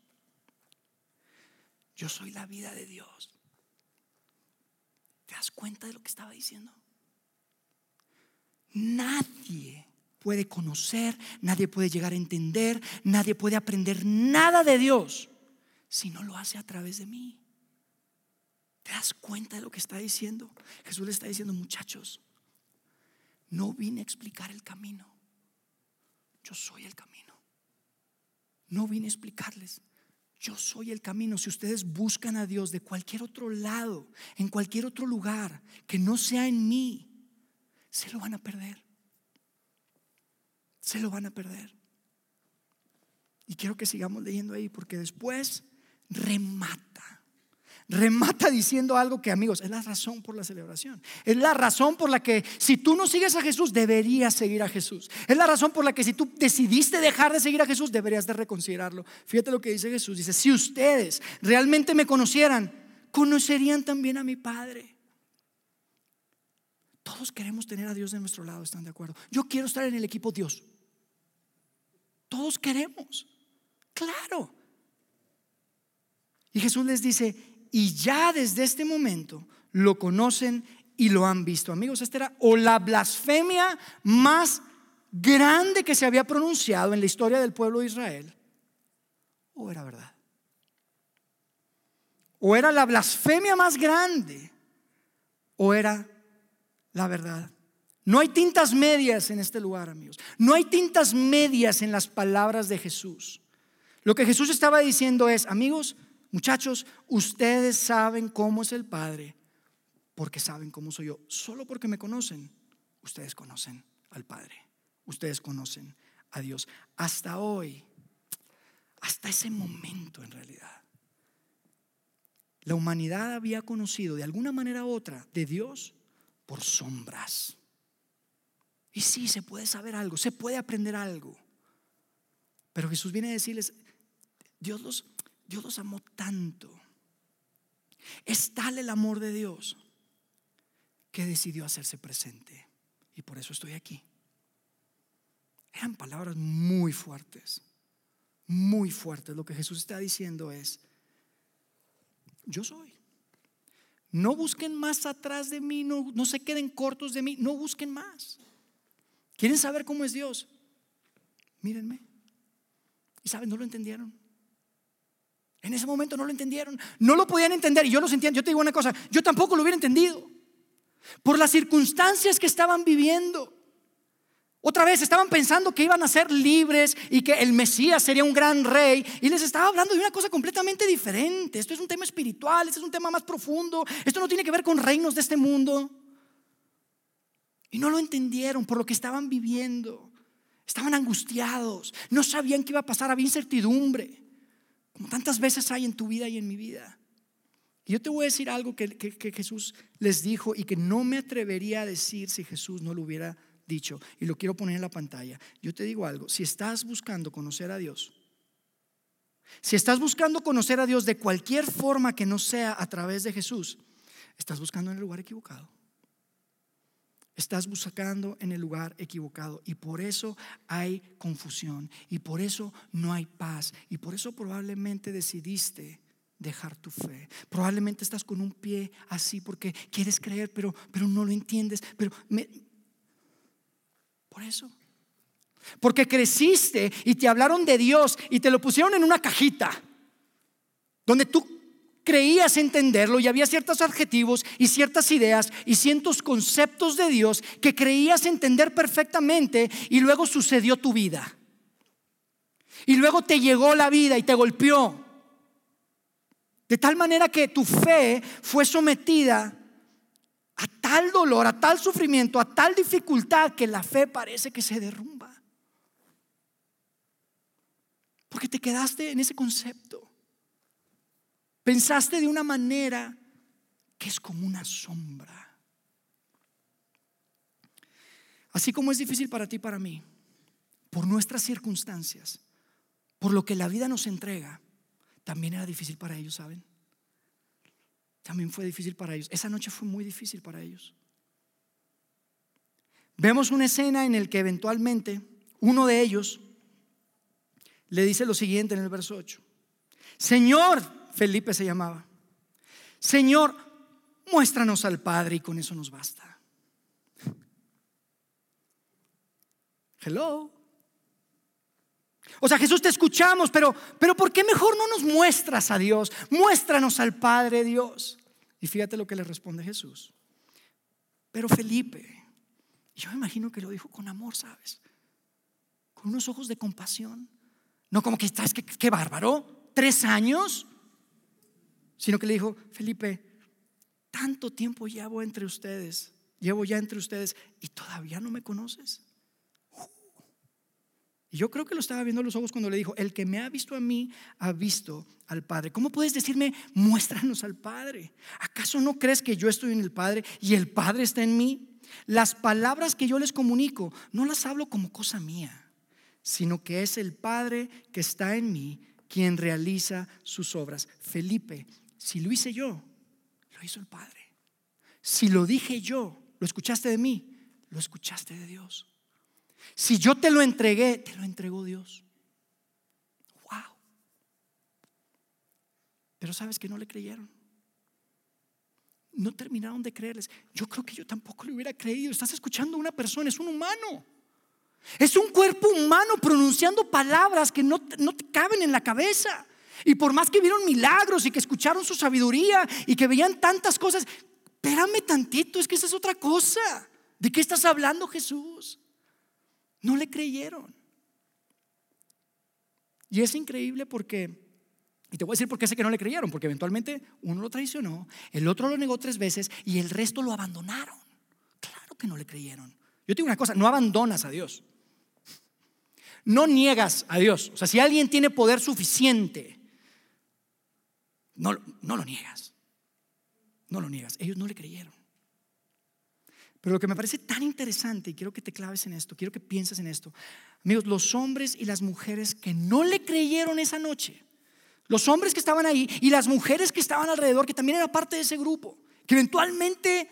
Yo soy la vida de Dios. ¿Te das cuenta de lo que estaba diciendo? Nadie puede conocer, nadie puede llegar a entender, nadie puede aprender nada de Dios si no lo hace a través de mí. ¿Te das cuenta de lo que está diciendo? Jesús le está diciendo, muchachos, no vine a explicar el camino. Yo soy el camino. No vine a explicarles. yo soy el camino. Si ustedes buscan a Dios de cualquier otro lado, en cualquier otro lugar, que no sea en mí, se lo van a perder. Se lo van a perder. Y quiero que sigamos leyendo ahí, porque después remata remata diciendo algo que amigos, es la razón por la celebración. Es la razón por la que si tú no sigues a Jesús, deberías seguir a Jesús. Es la razón por la que si tú decidiste dejar de seguir a Jesús, deberías de reconsiderarlo. Fíjate lo que dice Jesús. Dice, si ustedes realmente me conocieran, conocerían también a mi Padre. Todos queremos tener a Dios de nuestro lado, ¿están de acuerdo? Yo quiero estar en el equipo Dios. Todos queremos. Claro. Y Jesús les dice, y ya desde este momento lo conocen y lo han visto. Amigos, esta era o la blasfemia más grande que se había pronunciado en la historia del pueblo de Israel, o era verdad. O era la blasfemia más grande, o era la verdad. No hay tintas medias en este lugar, amigos. No hay tintas medias en las palabras de Jesús. Lo que Jesús estaba diciendo es, amigos, Muchachos, ustedes saben cómo es el Padre porque saben cómo soy yo. Solo porque me conocen, ustedes conocen al Padre. Ustedes conocen a Dios. Hasta hoy, hasta ese momento en realidad, la humanidad había conocido de alguna manera u otra de Dios por sombras. Y sí, se puede saber algo, se puede aprender algo. Pero Jesús viene a decirles, Dios los, Dios los amó tanto. Es tal el amor de Dios que decidió hacerse presente. Y por eso estoy aquí. Eran palabras muy fuertes, muy fuertes. Lo que Jesús está diciendo es, yo soy. No busquen más atrás de mí, no, no se queden cortos de mí, no busquen más. ¿Quieren saber cómo es Dios? Mírenme. Y saben, no lo entendieron. En ese momento no lo entendieron, no lo podían entender y yo lo entiendo. Yo te digo una cosa, yo tampoco lo hubiera entendido por las circunstancias que estaban viviendo. Otra vez estaban pensando que iban a ser libres y que el Mesías sería un gran rey y les estaba hablando de una cosa completamente diferente. Esto es un tema espiritual, esto es un tema más profundo, esto no tiene que ver con reinos de este mundo. Y no lo entendieron por lo que estaban viviendo. Estaban angustiados, no sabían qué iba a pasar, había incertidumbre como tantas veces hay en tu vida y en mi vida. Y yo te voy a decir algo que, Jesús les dijo y que no me atrevería a decir si Jesús no lo hubiera dicho. Y lo quiero poner en la pantalla. Yo te digo algo, si estás buscando conocer a Dios, si estás buscando conocer a Dios de cualquier forma que no sea a través de Jesús, estás buscando en el lugar equivocado. Estás buscando en el lugar equivocado y por eso hay confusión y por eso no hay paz y por eso probablemente decidiste dejar tu fe. Probablemente estás con un pie así porque quieres creer pero, pero no lo entiendes. Pero por eso. Porque creciste y te hablaron de Dios y te lo pusieron en una cajita donde tú creías entenderlo y había ciertos adjetivos y ciertas ideas y ciertos conceptos de Dios que creías entender perfectamente y luego sucedió tu vida. Y luego te llegó la vida y te golpeó. De tal manera que tu fe fue sometida a tal dolor, a tal sufrimiento, a tal dificultad que la fe parece que se derrumba. Porque te quedaste en ese concepto. Pensaste de una manera que es como una sombra. Así como es difícil para ti y para mí, por nuestras circunstancias, por lo que la vida nos entrega, también era difícil para ellos, ¿saben? También fue difícil para ellos. Esa noche fue muy difícil para ellos. Vemos una escena en la que eventualmente uno de ellos le dice lo siguiente en el verso 8. Señor, Felipe se llamaba. Señor, muéstranos al Padre y con eso nos basta. Hello. O sea, Jesús te escuchamos, pero, pero ¿por qué mejor no nos muestras a Dios? Muéstranos al Padre Dios. Y fíjate lo que le responde Jesús. Pero Felipe, yo me imagino que lo dijo con amor, ¿sabes? Con unos ojos de compasión. No como que estás, que, qué bárbaro. tres años, sino que le dijo, Felipe, tanto tiempo llevo entre ustedes, llevo ya entre ustedes y todavía no me conoces. Y yo creo que lo estaba viendo a los ojos cuando le dijo, el que me ha visto a mí, ha visto al Padre. ¿Cómo puedes decirme, muéstranos al Padre? ¿Acaso no crees que yo estoy en el Padre y el Padre está en mí? Las palabras que yo les comunico no las hablo como cosa mía, sino que es el Padre que está en mí quien realiza sus obras. Felipe, si lo hice yo, lo hizo el Padre. Si lo dije yo, lo escuchaste de mí, lo escuchaste de Dios. Si yo te lo entregué, te lo entregó Dios. Wow. Pero sabes que no le creyeron. No terminaron de creerles. Yo creo que yo tampoco le hubiera creído. Estás escuchando a una persona, es un humano. Es un cuerpo humano pronunciando palabras que no, no te caben en la cabeza. Y por más que vieron milagros y que escucharon su sabiduría y que veían tantas cosas, espérame tantito, es que esa es otra cosa. ¿De qué estás hablando, Jesús? No le creyeron. Y es increíble porque, y te voy a decir por qué sé que no le creyeron, porque eventualmente uno lo traicionó, el otro lo negó tres veces y el resto lo abandonaron. Claro que no le creyeron. Yo te digo una cosa, no abandonas a Dios. No niegas a Dios. O sea, si alguien tiene poder suficiente, no, no lo niegas. No lo niegas. Ellos no le creyeron. Pero lo que me parece tan interesante, y quiero que te claves en esto, quiero que pienses en esto, amigos, los hombres y las mujeres que no le creyeron esa noche, los hombres que estaban ahí y las mujeres que estaban alrededor, que también eran parte de ese grupo, que eventualmente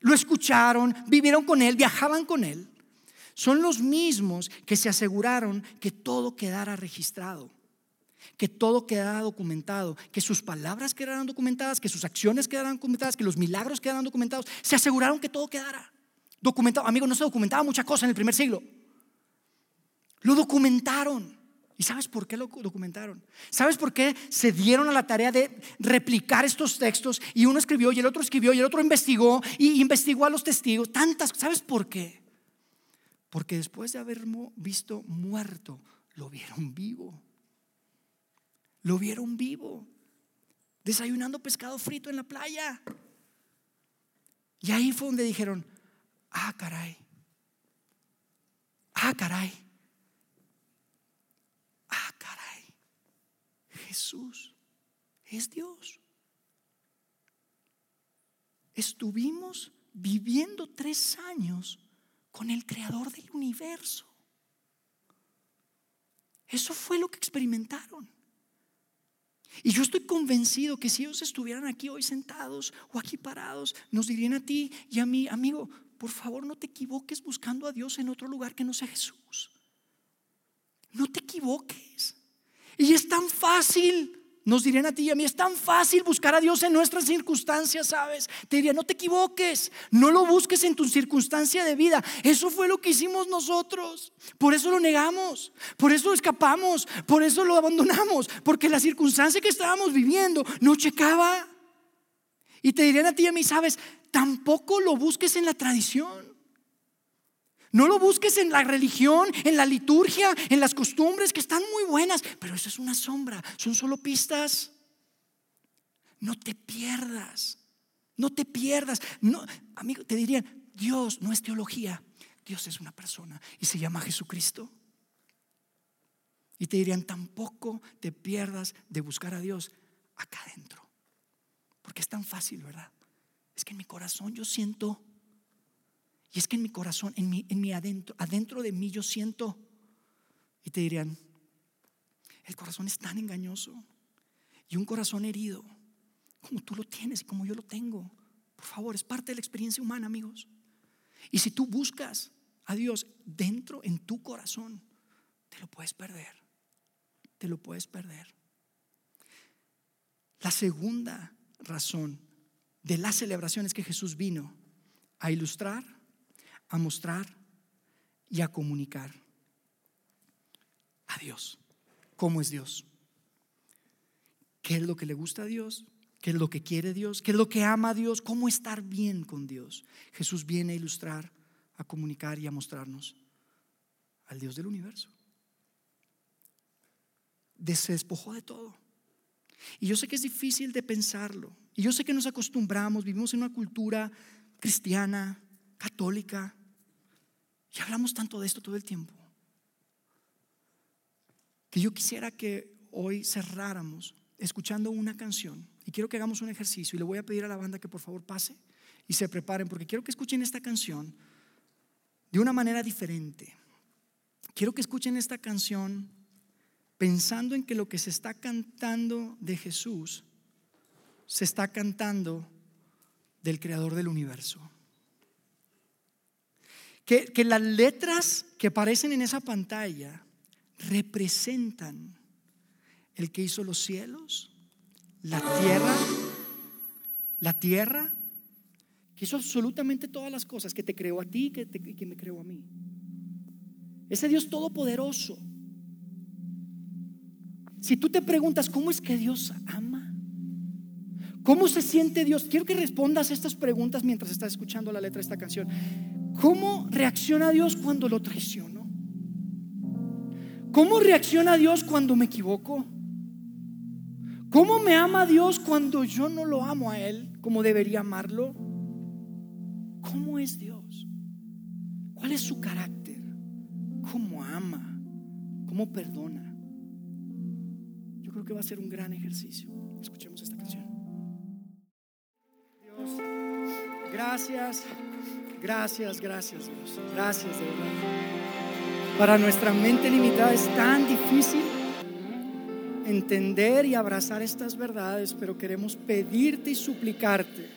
lo escucharon, vivieron con él, viajaban con él, son los mismos que se aseguraron que todo quedara registrado que todo quedara documentado, que sus palabras quedaran documentadas, que sus acciones quedaran documentadas, que los milagros quedaran documentados. Se aseguraron que todo quedara documentado. Amigo, no se documentaba mucha cosa en el primer siglo. Lo documentaron. ¿Y sabes por qué lo documentaron? ¿Sabes por qué se dieron a la tarea de replicar estos textos? Y uno escribió y el otro escribió y el otro investigó y investigó a los testigos. Tantas, ¿sabes por qué? Porque después de haber visto muerto, lo vieron vivo. Lo vieron vivo, desayunando pescado frito en la playa. Y ahí fue donde dijeron, ah, caray, ah, caray, ah, caray, Jesús es Dios. Estuvimos viviendo tres años con el creador del universo. Eso fue lo que experimentaron. Y yo estoy convencido que si ellos estuvieran aquí hoy sentados o aquí parados, nos dirían a ti y a mí, amigo, por favor no te equivoques buscando a Dios en otro lugar que no sea Jesús. No te equivoques. Y es tan fácil nos dirían a ti y a mí, es tan fácil buscar a Dios en nuestras circunstancias, ¿sabes? Te diría, no te equivoques, no lo busques en tu circunstancia de vida. Eso fue lo que hicimos nosotros. Por eso lo negamos, por eso lo escapamos, por eso lo abandonamos, porque la circunstancia que estábamos viviendo no checaba. Y te dirían a ti y a mí, ¿sabes? Tampoco lo busques en la tradición. No lo busques en la religión, en la liturgia, en las costumbres que están muy buenas, pero eso es una sombra, son solo pistas. No te pierdas, no te pierdas. No, amigo, te dirían, Dios no es teología, Dios es una persona y se llama Jesucristo. Y te dirían, tampoco te pierdas de buscar a Dios acá adentro. Porque es tan fácil, ¿verdad? Es que en mi corazón yo siento y es que en mi corazón, en mi, en mi adentro, adentro de mí yo siento, y te dirían, el corazón es tan engañoso. Y un corazón herido, como tú lo tienes y como yo lo tengo, por favor, es parte de la experiencia humana, amigos. Y si tú buscas a Dios dentro, en tu corazón, te lo puedes perder. Te lo puedes perder. La segunda razón de la celebración es que Jesús vino a ilustrar a mostrar y a comunicar a Dios. ¿Cómo es Dios? ¿Qué es lo que le gusta a Dios? ¿Qué es lo que quiere Dios? ¿Qué es lo que ama a Dios? ¿Cómo estar bien con Dios? Jesús viene a ilustrar, a comunicar y a mostrarnos al Dios del universo. Se despojó de todo. Y yo sé que es difícil de pensarlo. Y yo sé que nos acostumbramos, vivimos en una cultura cristiana, católica, y hablamos tanto de esto todo el tiempo. Que yo quisiera que hoy cerráramos escuchando una canción. Y quiero que hagamos un ejercicio. Y le voy a pedir a la banda que por favor pase y se preparen, porque quiero que escuchen esta canción de una manera diferente. Quiero que escuchen esta canción pensando en que lo que se está cantando de Jesús se está cantando del creador del universo. Que, las letras que aparecen en esa pantalla representan el que hizo los cielos, la tierra, la tierra, que hizo absolutamente todas las cosas, que te creó a ti que y que me creó a mí. Ese Dios todopoderoso. Si tú te preguntas, ¿cómo es que Dios ama? ¿Cómo se siente Dios? Quiero que respondas estas preguntas mientras estás escuchando la letra de esta canción. ¿Cómo reacciona Dios cuando lo traiciono? ¿Cómo reacciona Dios cuando me equivoco? ¿Cómo me ama Dios cuando yo no lo amo a Él como debería amarlo? ¿Cómo es Dios? ¿Cuál es su carácter? ¿Cómo ama? ¿Cómo perdona? Yo creo que va a ser un gran ejercicio. Escuchemos esta canción. Dios, gracias, gracias, gracias Dios. Gracias de verdad. Para nuestra mente limitada es tan difícil entender y abrazar estas verdades, pero queremos pedirte y suplicarte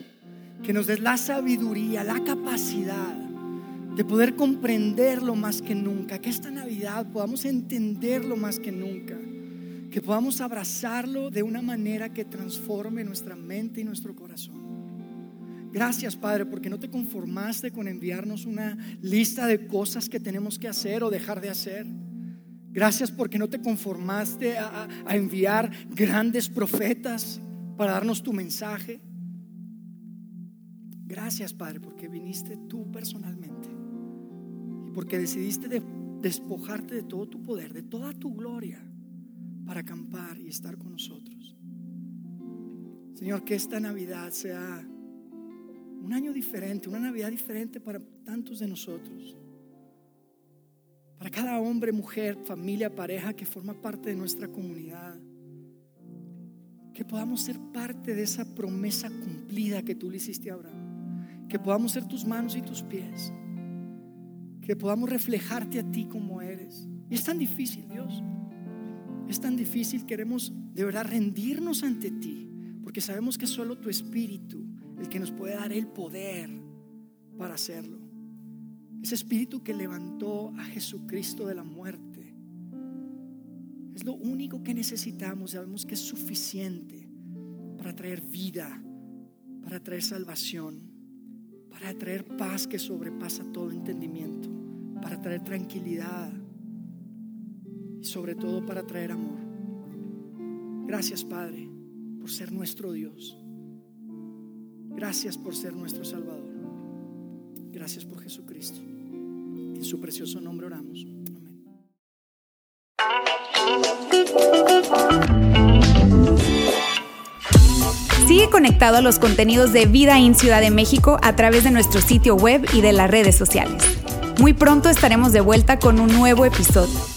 que nos des la sabiduría, la capacidad de poder comprenderlo más que nunca, que esta Navidad podamos entenderlo más que nunca, que podamos abrazarlo de una manera que transforme nuestra mente y nuestro corazón. Gracias Padre, porque no te conformaste con enviarnos una lista de cosas que tenemos que hacer o dejar de hacer Gracias porque no te conformaste a, enviar grandes profetas para darnos tu mensaje. Gracias, Padre, porque viniste tú personalmente y porque decidiste despojarte de todo tu poder, de toda tu gloria, para acampar y estar con nosotros. Señor, que esta Navidad sea un año diferente, una Navidad diferente para tantos de nosotros para cada hombre, mujer, familia, pareja que forma parte de nuestra comunidad. Que podamos ser parte de esa promesa cumplida que tú le hiciste a Abraham. Que podamos ser tus manos y tus pies. Que podamos reflejarte a ti como eres. Y es tan difícil, Dios. Es tan difícil. Queremos de verdad rendirnos ante ti. Porque sabemos que solo tu espíritu el que nos puede dar el poder para hacerlo. Ese espíritu que levantó a Jesucristo de la muerte. Es lo único que necesitamos. Sabemos que es suficiente para traer vida, para traer salvación, para traer paz que sobrepasa todo entendimiento, para traer tranquilidad y sobre todo para traer amor. Gracias Padre por ser nuestro Dios. Gracias por ser nuestro Salvador. Gracias por Jesucristo. En su precioso nombre oramos. Sigue conectado a los contenidos de Vida en Ciudad de México a través de nuestro sitio web y de las redes sociales. Muy pronto estaremos de vuelta con un nuevo episodio.